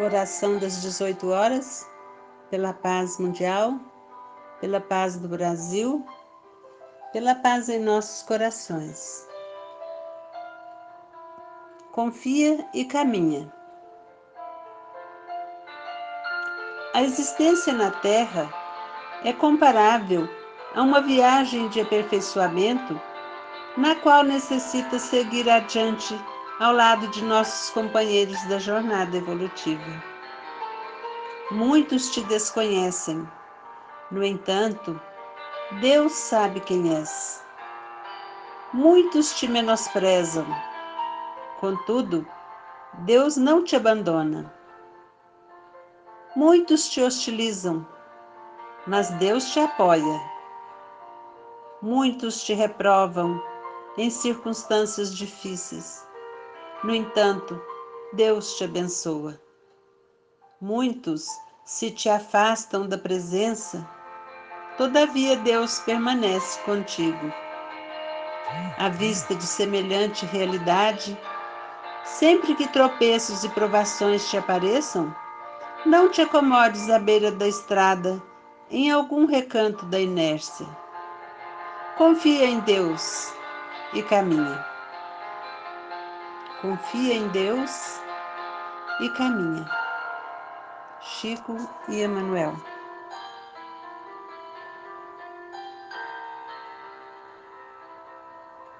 Oração das 18 horas, pela paz mundial, pela paz do Brasil, pela paz em nossos corações. Confia e caminha. A existência na Terra é comparável a uma viagem de aperfeiçoamento na qual necessita seguir adiante ao lado de nossos companheiros da jornada evolutiva. Muitos te desconhecem, no entanto, Deus sabe quem és. Muitos te menosprezam, contudo, Deus não te abandona. Muitos te hostilizam, mas Deus te apoia. Muitos te reprovam em circunstâncias difíceis, no entanto, Deus te abençoa. Muitos se te afastam da presença, todavia Deus permanece contigo. À vista de semelhante realidade, sempre que tropeços e provações te apareçam, não te acomodes à beira da estrada, em algum recanto da inércia. Confia em Deus e caminha. Confia em Deus e caminha. Chico e Emanuel.